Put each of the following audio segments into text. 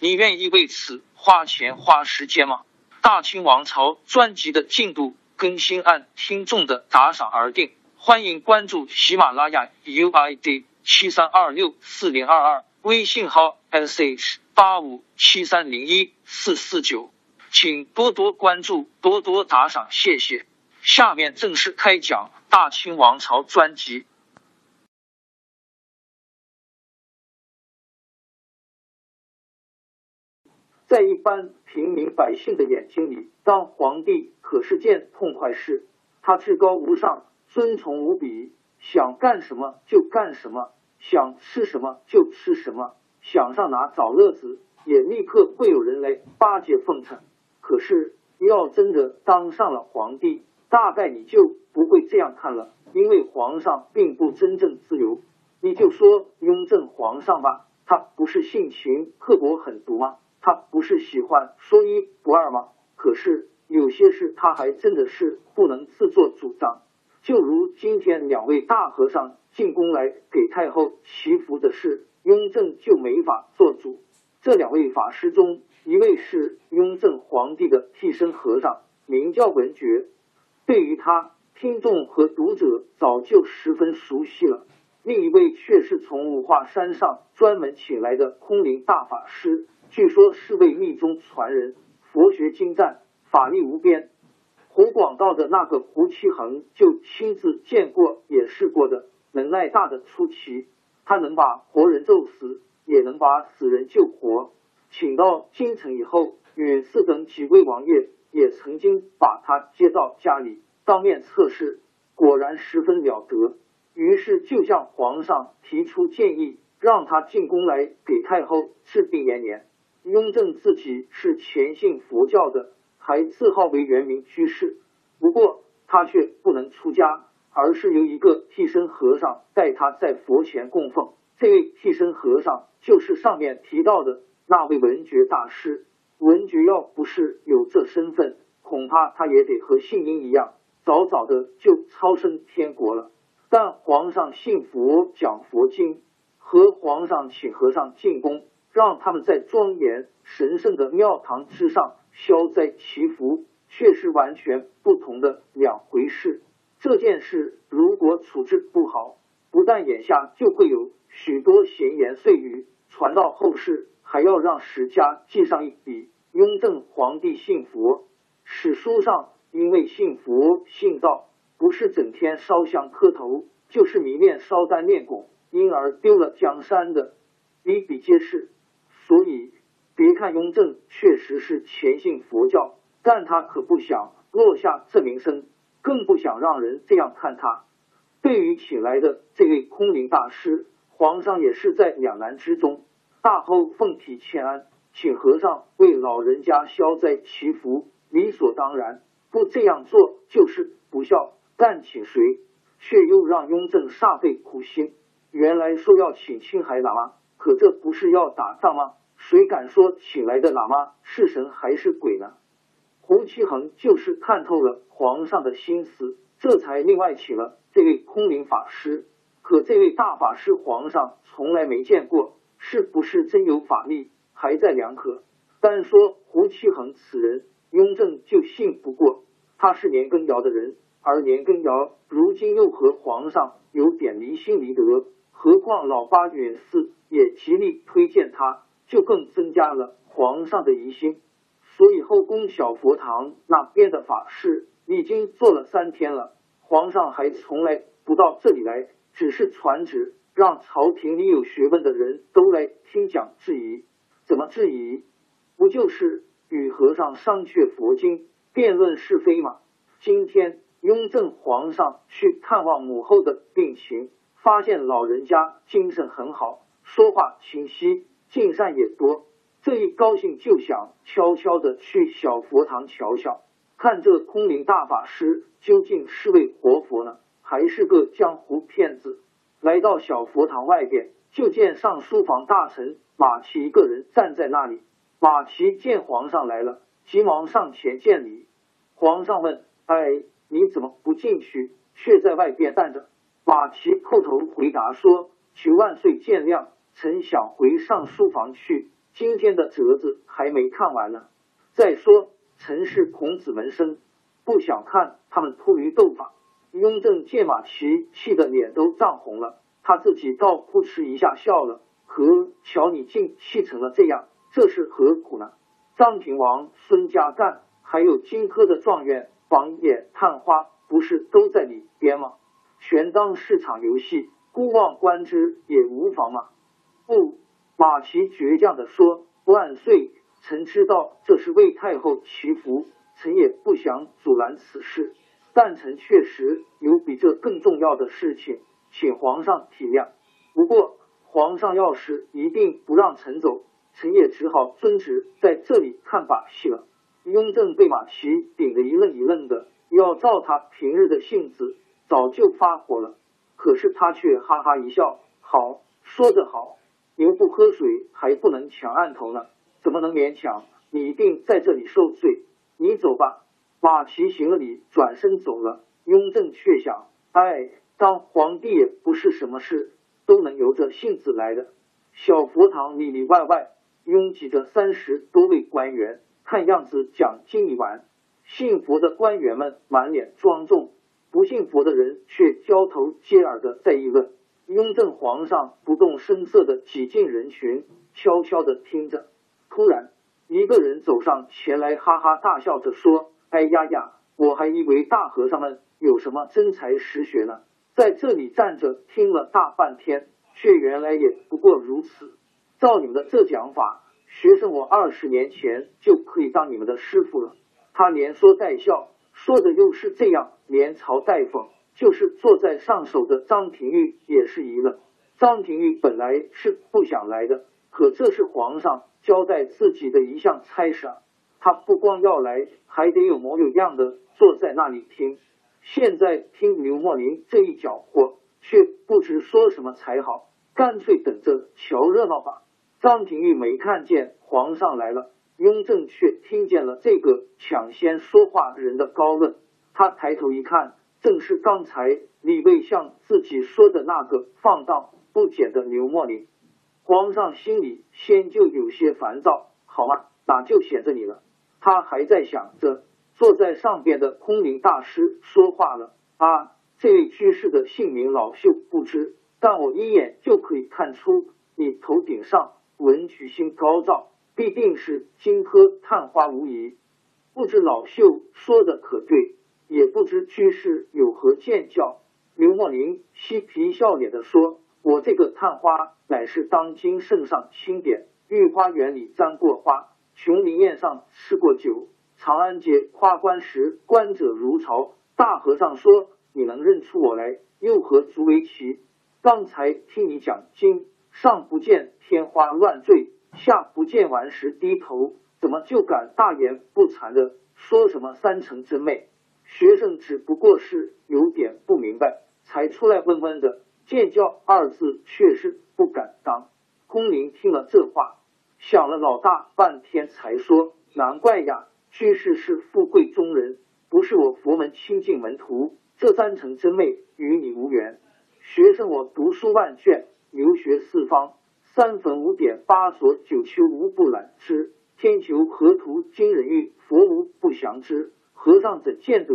你愿意为此花钱花时间吗？大清王朝专辑的进度更新按听众的打赏而定，欢迎关注喜马拉雅 UID 七三二六四零二二，微信号 sh 八五七三零一四四九，请多多关注，多多打赏，谢谢。下面正式开讲。大清王朝专辑，在一般平民百姓的眼睛里，当皇帝可是件痛快事。他至高无上，尊崇无比，想干什么就干什么，想吃什么就吃什么，想上哪找乐子，也立刻会有人来巴结奉承。可是，要真的当上了皇帝，大概你就不会这样看了，因为皇上并不真正自由。你就说雍正皇上吧，他不是性情刻薄狠毒吗？他不是喜欢说一不二吗？可是有些事他还真的是不能自作主张。就如今天两位大和尚进宫来给太后祈福的事，雍正就没法做主。这两位法师中，一位是雍正皇帝的替身和尚，名叫文觉。对于他，听众和读者早就十分熟悉了。另一位却是从五华山上专门请来的空灵大法师，据说是位密宗传人，佛学精湛，法力无边。湖广道的那个胡七恒就亲自见过、也试过的，能耐大的出奇。他能把活人咒死，也能把死人救活。请到京城以后，允祀等几位王爷。也曾经把他接到家里当面测试，果然十分了得。于是就向皇上提出建议，让他进宫来给太后治病延年。雍正自己是虔信佛教的，还自号为圆明居士。不过他却不能出家，而是由一个替身和尚带他在佛前供奉。这位替身和尚就是上面提到的那位文觉大师。文觉要不是有这身份，恐怕他也得和信英一样，早早的就超升天国了。但皇上信佛讲佛经，和皇上请和尚进宫，让他们在庄严神圣的庙堂之上消灾祈福，却是完全不同的两回事。这件事如果处置不好，不但眼下就会有许多闲言碎语传到后世。还要让史家记上一笔：雍正皇帝信佛。史书上因为信佛信道，不是整天烧香磕头，就是迷恋烧丹炼汞，因而丢了江山的，比比皆是。所以，别看雍正确实是虔信佛教，但他可不想落下这名声，更不想让人这样看他。对于请来的这位空灵大师，皇上也是在两难之中。大后奉体欠安，请和尚为老人家消灾祈福，理所当然。不这样做就是不孝。但请谁，却又让雍正煞费苦心。原来说要请青海喇嘛，可这不是要打仗吗？谁敢说请来的喇嘛是神还是鬼呢？胡七恒就是看透了皇上的心思，这才另外请了这位空灵法师。可这位大法师，皇上从来没见过。是不是真有法力，还在两可。单说胡七恒此人，雍正就信不过。他是年羹尧的人，而年羹尧如今又和皇上有点离心离德，何况老八允祀也极力推荐他，就更增加了皇上的疑心。所以后宫小佛堂那边的法事已经做了三天了，皇上还从来不到这里来，只是传旨让朝廷里有学问的人都来听讲质疑。怎么质疑？不就是与和尚商榷佛经、辩论是非吗？今天雍正皇上去探望母后的病情，发现老人家精神很好，说话清晰，进善也多。这一高兴就想悄悄的去小佛堂瞧瞧，看这空灵大法师究竟是位活佛呢，还是个江湖骗子？来到小佛堂外边，就见上书房大臣马齐一个人站在那里。马奇见皇上来了，急忙上前见礼。皇上问：“哎，你怎么不进去，却在外边站着？”马奇叩头回答说：“求万岁见谅，臣想回上书房去。”今天的折子还没看完呢。再说，臣是孔子门生，不想看他们秃驴斗法。雍正见马齐气得脸都涨红了，他自己倒扑哧一下笑了。和，瞧你竟气成了这样，这是何苦呢？张平王孙家干，还有荆轲的状元榜眼探花，不是都在里边吗？全当是场游戏，孤望观之也无妨嘛。不。马齐倔强的说：“万岁，臣知道这是为太后祈福，臣也不想阻拦此事。但臣确实有比这更重要的事情，请皇上体谅。不过，皇上要是一定不让臣走，臣也只好遵旨在这里看把戏了。”雍正被马齐顶得一愣一愣的，要照他平日的性子，早就发火了。可是他却哈哈一笑：“好，说得好。”牛不喝水还不能抢案头呢，怎么能勉强？你一定在这里受罪。你走吧。马齐行了礼，转身走了。雍正却想：哎，当皇帝也不是什么事都能由着性子来的。小佛堂里里外外拥挤着三十多位官员，看样子讲经一完。信佛的官员们满脸庄重，不信佛的人却交头接耳的在议论。雍正皇上不动声色的挤进人群，悄悄的听着。突然，一个人走上前来，哈哈大笑着说：“哎呀呀，我还以为大和尚们有什么真才实学呢，在这里站着听了大半天，却原来也不过如此。照你们的这讲法，学生我二十年前就可以当你们的师傅了。”他连说带笑，说的又是这样连嘲带讽。就是坐在上首的张廷玉也是一愣。张廷玉本来是不想来的，可这是皇上交代自己的一项差事，他不光要来，还得有模有样的坐在那里听。现在听刘墨林这一搅和，却不知说什么才好，干脆等着瞧热闹吧。张廷玉没看见皇上来了，雍正却听见了这个抢先说话人的高论。他抬头一看。正是刚才李卫向自己说的那个放荡不检的刘墨林，皇上心里先就有些烦躁，好吗？哪就显着你了？他还在想着，坐在上边的空灵大师说话了啊，这位居士的姓名老秀不知，但我一眼就可以看出，你头顶上文曲星高照，必定是荆轲探花无疑。不知老秀说的可对？也不知居士有何见教。刘墨林嬉皮笑脸的说：“我这个探花乃是当今圣上钦点，御花园里簪过花，琼林宴上吃过酒，长安街夸官时观者如潮。大和尚说你能认出我来，又何足为奇？刚才听你讲经，上不见天花乱坠，下不见顽石低头，怎么就敢大言不惭的说什么三成真昧？”学生只不过是有点不明白，才出来问问的。见教二字却是不敢当。空灵听了这话，想了老大半天，才说：“难怪呀，居士是富贵中人，不是我佛门清净门徒。这三层真昧与你无缘。学生我读书万卷，游学四方，三坟五典，八所九丘，无不览之。天求河图惊人欲，佛无不详之。”和尚怎见得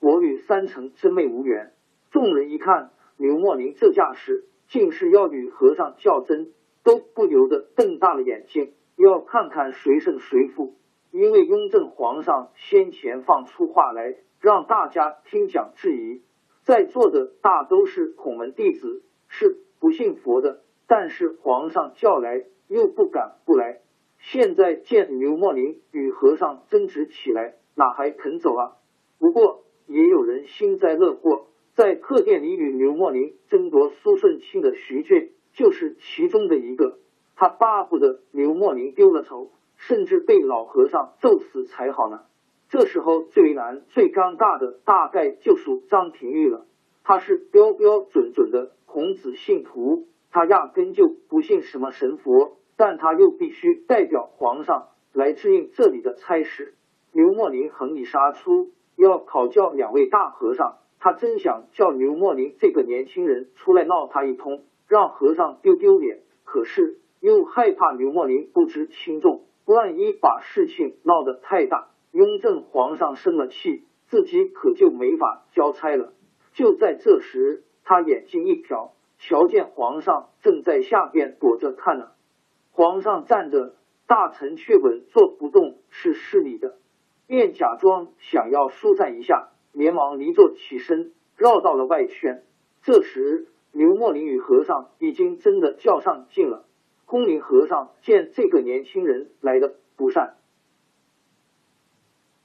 我与三成真妹无缘？众人一看刘莫林这架势，竟是要与和尚较真，都不由得瞪大了眼睛，要看看谁胜谁负。因为雍正皇上先前放出话来，让大家听讲质疑，在座的大都是孔门弟子，是不信佛的。但是皇上叫来，又不敢不来。现在见刘莫林与和尚争执起来，哪还肯走啊？不过也有人幸灾乐祸，在客店里与刘墨林争夺苏顺清的徐俊就是其中的一个。他巴不得刘墨林丢了头。甚至被老和尚揍死才好呢。这时候最难、最尴尬的，大概就属张廷玉了。他是标标准准的孔子信徒，他压根就不信什么神佛，但他又必须代表皇上来支应这里的差事。刘墨林横里杀出，要考教两位大和尚。他真想叫刘墨林这个年轻人出来闹他一通，让和尚丢丢脸。可是又害怕刘墨林不知轻重。万一把事情闹得太大，雍正皇上生了气，自己可就没法交差了。就在这时，他眼睛一瞟，瞧见皇上正在下边躲着看呢。皇上站着，大臣却稳坐不动，是失礼的。便假装想要疏散一下，连忙离座起身，绕到了外圈。这时，刘墨林与和尚已经真的较上劲了。空灵和尚见这个年轻人来的不善，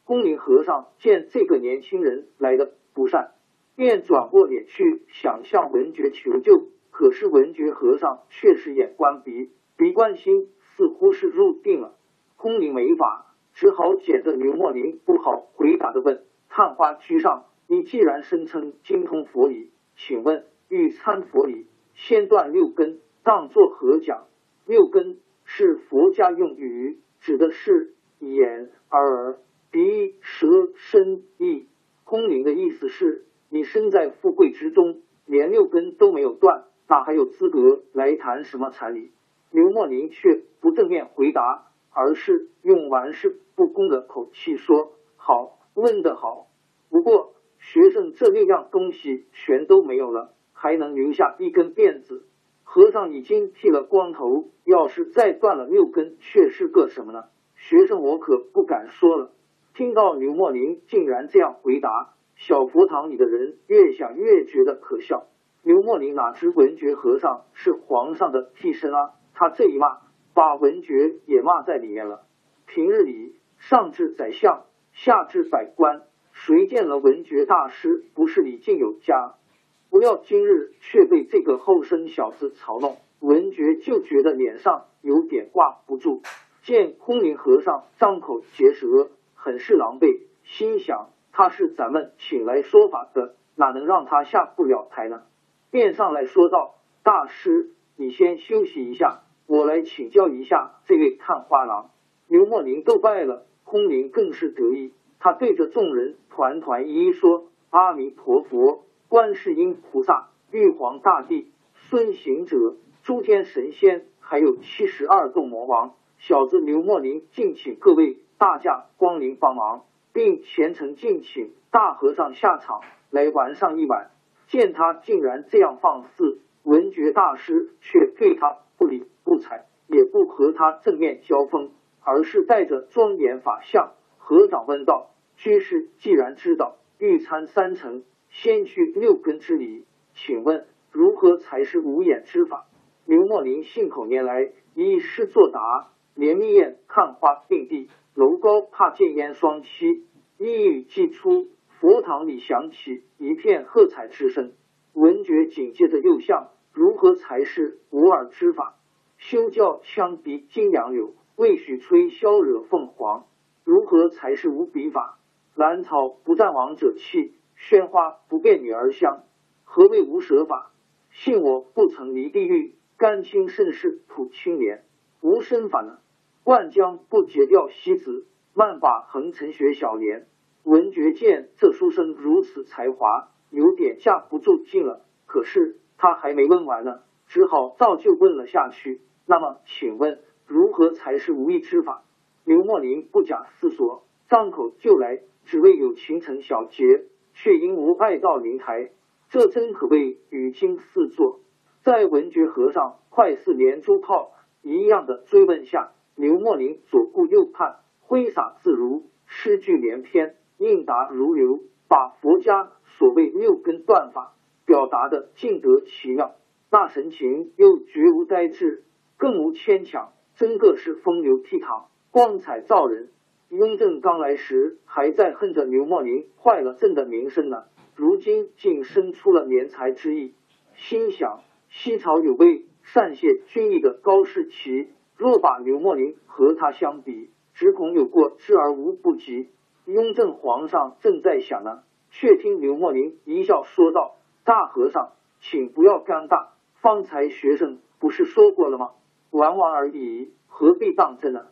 空灵和尚见这个年轻人来的不善，便转过脸去想向文觉求救。可是文觉和尚却是眼观鼻，鼻观心，似乎是入定了。空灵没法，只好捡着刘墨林不好回答的问：“探花居上，你既然声称精通佛理，请问欲参佛理，先断六根，当作何讲？”六根是佛家用语，指的是眼、耳、鼻、舌、身、意。空灵的意思是，你身在富贵之中，连六根都没有断，哪还有资格来谈什么禅理？刘墨林却不正面回答，而是用完事不恭的口气说：“好，问得好。不过学生这六样东西全都没有了，还能留下一根辫子。”和尚已经剃了光头，要是再断了六根，却是个什么呢？学生我可不敢说了。听到刘墨林竟然这样回答，小佛堂里的人越想越觉得可笑。刘墨林哪知文觉和尚是皇上的替身啊？他这一骂，把文觉也骂在里面了。平日里，上至宰相，下至百官，谁见了文觉大师不是礼敬有加？不料今日却被这个后生小子嘲弄，文觉就觉得脸上有点挂不住。见空灵和尚张口结舌，很是狼狈，心想他是咱们请来说法的，哪能让他下不了台呢？便上来说道：“大师，你先休息一下，我来请教一下这位探花郎。”刘墨林都拜了，空灵更是得意，他对着众人团团一一说：“阿弥陀佛。”观世音菩萨、玉皇大帝、孙行者、诸天神仙，还有七十二洞魔王，小子刘墨林敬请各位大驾光临帮忙，并虔诚敬请大和尚下场来玩上一晚。见他竟然这样放肆，文觉大师却对他不理不睬，也不和他正面交锋，而是带着庄严法相。和掌问道：“居士既然知道欲参三成。”先去六根之理，请问如何才是无眼之法？刘墨林信口拈来，以诗作答：连密雁看花并蒂，楼高怕见烟双栖。一语既出，佛堂里响起一片喝彩之声。文觉紧接着又向：如何才是无耳之法？休教枪鼻金杨柳，未许吹箫惹凤凰。如何才是无笔法？兰草不占王者气。鲜花不变女儿香，何谓无舍法？信我不曾离地狱，甘清盛世吐青莲。无身法呢？万江不解掉西子，慢把横尘学小莲。文觉见这书生如此才华，有点架不住劲了。可是他还没问完呢，只好照旧问了下去。那么，请问如何才是无义之法？刘墨林不假思索，张口就来，只为有情成小结。却因无爱到灵台，这真可谓语惊四座。在文觉和尚快似连珠炮一样的追问下，刘墨林左顾右盼，挥洒自如，诗句连篇，应答如流，把佛家所谓六根断法表达的尽得其妙。那神情又绝无呆滞，更无牵强，真个是风流倜傥，光彩照人。雍正刚来时还在恨着刘墨林坏了朕的名声呢，如今竟生出了怜才之意，心想西朝有位善谢君意的高士奇，若把刘墨林和他相比，只恐有过之而无不及。雍正皇上正在想呢，却听刘墨林一笑说道：“大和尚，请不要尴尬。”方才学生不是说过了吗？玩玩而已，何必当真呢？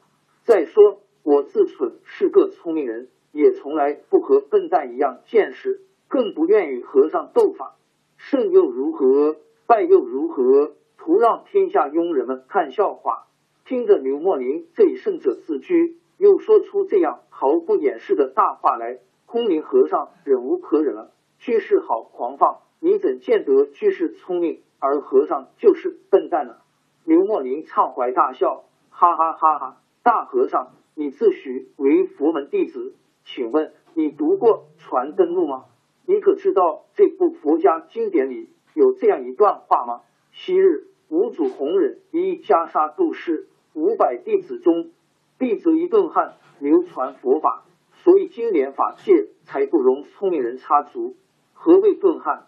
再说我自蠢是个聪明人，也从来不和笨蛋一样见识，更不愿与和尚斗法。胜又如何？败又如何？徒让天下庸人们看笑话。听着刘墨林这一胜者自居，又说出这样毫不掩饰的大话来，空灵和尚忍无可忍了。居士好狂放，你怎见得居士聪明？而和尚就是笨蛋呢。刘墨林畅怀大笑，哈哈哈哈！大和尚，你自诩为佛门弟子，请问你读过《传灯录》吗？你可知道这部佛家经典里有这样一段话吗？昔日五祖弘忍一袈裟度世，五百弟子中，弟子一顿汉流传佛法，所以经典法界才不容聪明人插足。何谓顿汉？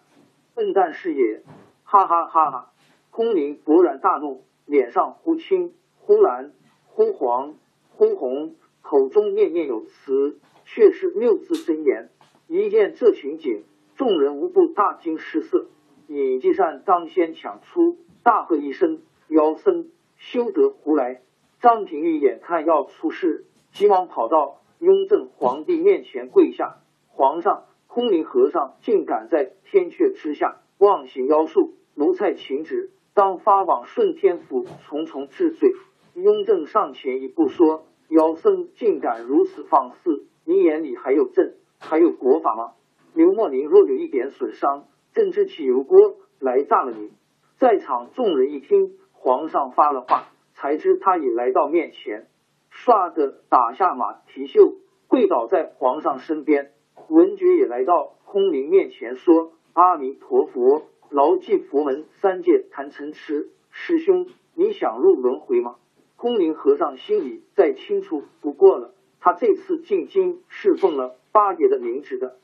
笨蛋是也。哈哈哈哈！空灵勃然大怒，脸上忽青忽蓝忽黄忽红，口中念念有词，却是六字真言。一见这情景，众人无不大惊失色。尹继善当先抢出，大喝一声：“妖僧，休得胡来！”张廷玉眼看要出事，急忙跑到雍正皇帝面前跪下：“皇上，空灵和尚竟敢在天阙之下！”妄行妖术，奴才请旨，当发往顺天府，重重治罪。雍正上前一步说：“妖僧竟敢如此放肆，你眼里还有朕，还有国法吗？”刘墨林若有一点损伤，朕之起油锅来炸了你。在场众人一听皇上发了话，才知他已来到面前，唰的打下马蹄袖，跪倒在皇上身边。文觉也来到空灵面前说。阿弥陀佛，牢记佛门三界谈嗔痴。师兄，你想入轮回吗？空灵和尚心里再清楚不过了，他这次进京是奉了八爷的名旨的。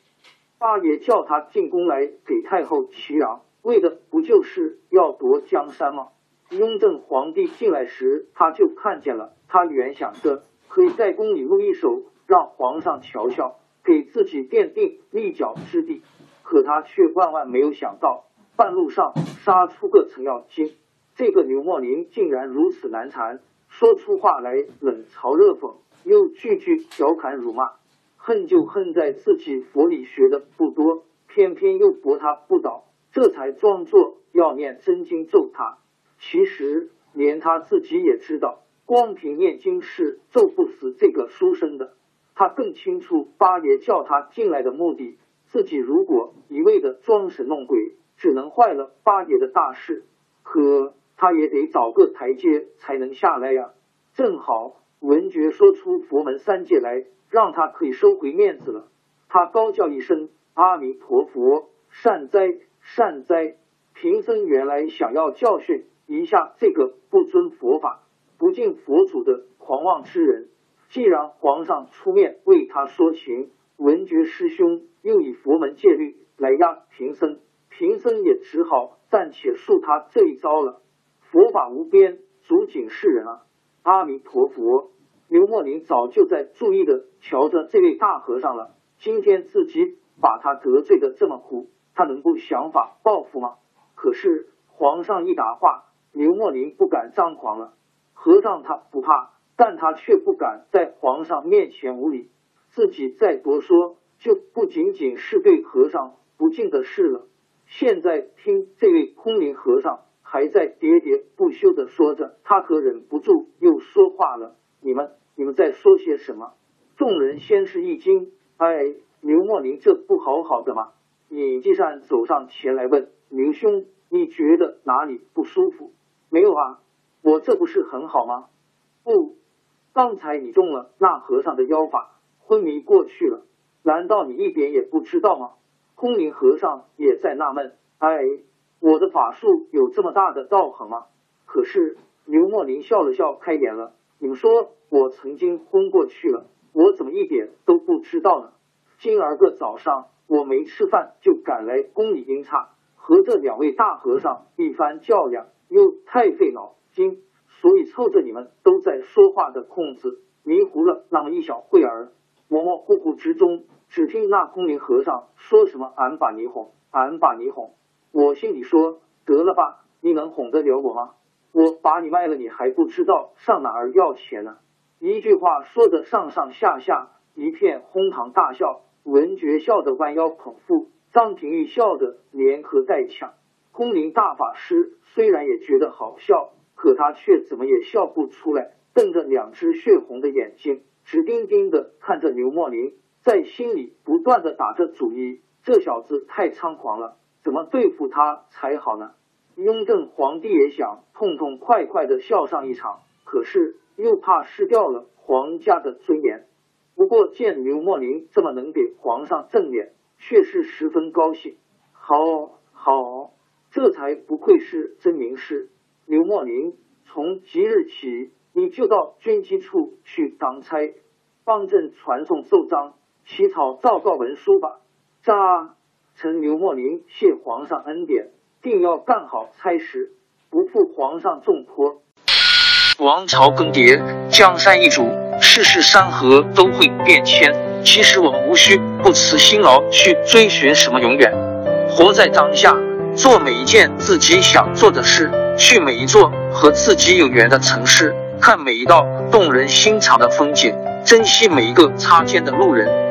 八爷叫他进宫来给太后祈禳，为的不就是要夺江山吗？雍正皇帝进来时，他就看见了。他原想着可以在宫里录一手，让皇上瞧瞧，给自己奠定立脚之地。可他却万万没有想到，半路上杀出个程咬金。这个刘墨林竟然如此难缠，说出话来冷嘲热讽，又句句调侃辱骂。恨就恨在自己佛理学的不多，偏偏又驳他不倒，这才装作要念真经咒他。其实连他自己也知道，光凭念经是咒不死这个书生的。他更清楚八爷叫他进来的目的。自己如果一味的装神弄鬼，只能坏了八爷的大事。可他也得找个台阶才能下来呀。正好文觉说出佛门三界来，让他可以收回面子了。他高叫一声：“阿弥陀佛，善哉善哉！”贫僧原来想要教训一下这个不尊佛法、不敬佛祖的狂妄之人。既然皇上出面为他说情。文觉师兄又以佛门戒律来压贫僧，贫僧也只好暂且恕他这一招了。佛法无边，足警世人啊！阿弥陀佛。刘墨林早就在注意的瞧着这位大和尚了。今天自己把他得罪的这么苦，他能不想法报复吗？可是皇上一答话，刘墨林不敢张狂了。和尚他不怕，但他却不敢在皇上面前无礼。自己再多说，就不仅仅是对和尚不敬的事了。现在听这位空灵和尚还在喋喋不休的说着，他可忍不住又说话了：“你们，你们在说些什么？”众人先是一惊：“哎，刘墨林这不好好的吗？”尹继善走上前来问：“刘兄，你觉得哪里不舒服？”“没有啊，我这不是很好吗？”“不，刚才你中了那和尚的妖法，昏迷过去了，难道你一点也不知道吗？空灵和尚也在纳闷，哎，我的法术有这么大的道行吗？可是刘墨林笑了笑，开言了：“你们说我曾经昏过去了，我怎么一点都不知道呢？今儿个早上我没吃饭，就赶来宫里阴差，和这两位大和尚一番较量，又太费脑筋。”所以凑着你们都在说话的空子，迷糊了那么一小会儿，模模糊糊之中，只听那空灵和尚说什么“俺把你哄，俺把你哄”，我心里说得了吧，你能哄得了我吗？我把你卖了，你还不知道上哪儿要钱呢？一句话说的上上下下一片哄堂大笑，文觉笑得弯腰捧腹，张廷玉笑得连咳带抢，空灵大法师虽然也觉得好笑。可他却怎么也笑不出来，瞪着两只血红的眼睛，直盯盯的看着刘墨林，在心里不断的打着主意：这小子太猖狂了，怎么对付他才好呢？雍正皇帝也想痛痛快快的笑上一场，可是又怕失掉了皇家的尊严。不过见刘墨林这么能给皇上正脸，却是十分高兴。好，好，这才不愧是真名士。刘墨林，从即日起，你就到军机处去当差，帮朕传送奏章、起草诏告文书吧。喳，臣刘墨林谢皇上恩典，定要干好差事，不负皇上重托。王朝更迭，江山易主，世事山河都会变迁。其实我们无需不辞辛劳去追寻什么永远，活在当下，做每一件自己想做的事。去每一座和自己有缘的城市，看每一道动人心肠的风景，珍惜每一个擦肩的路人。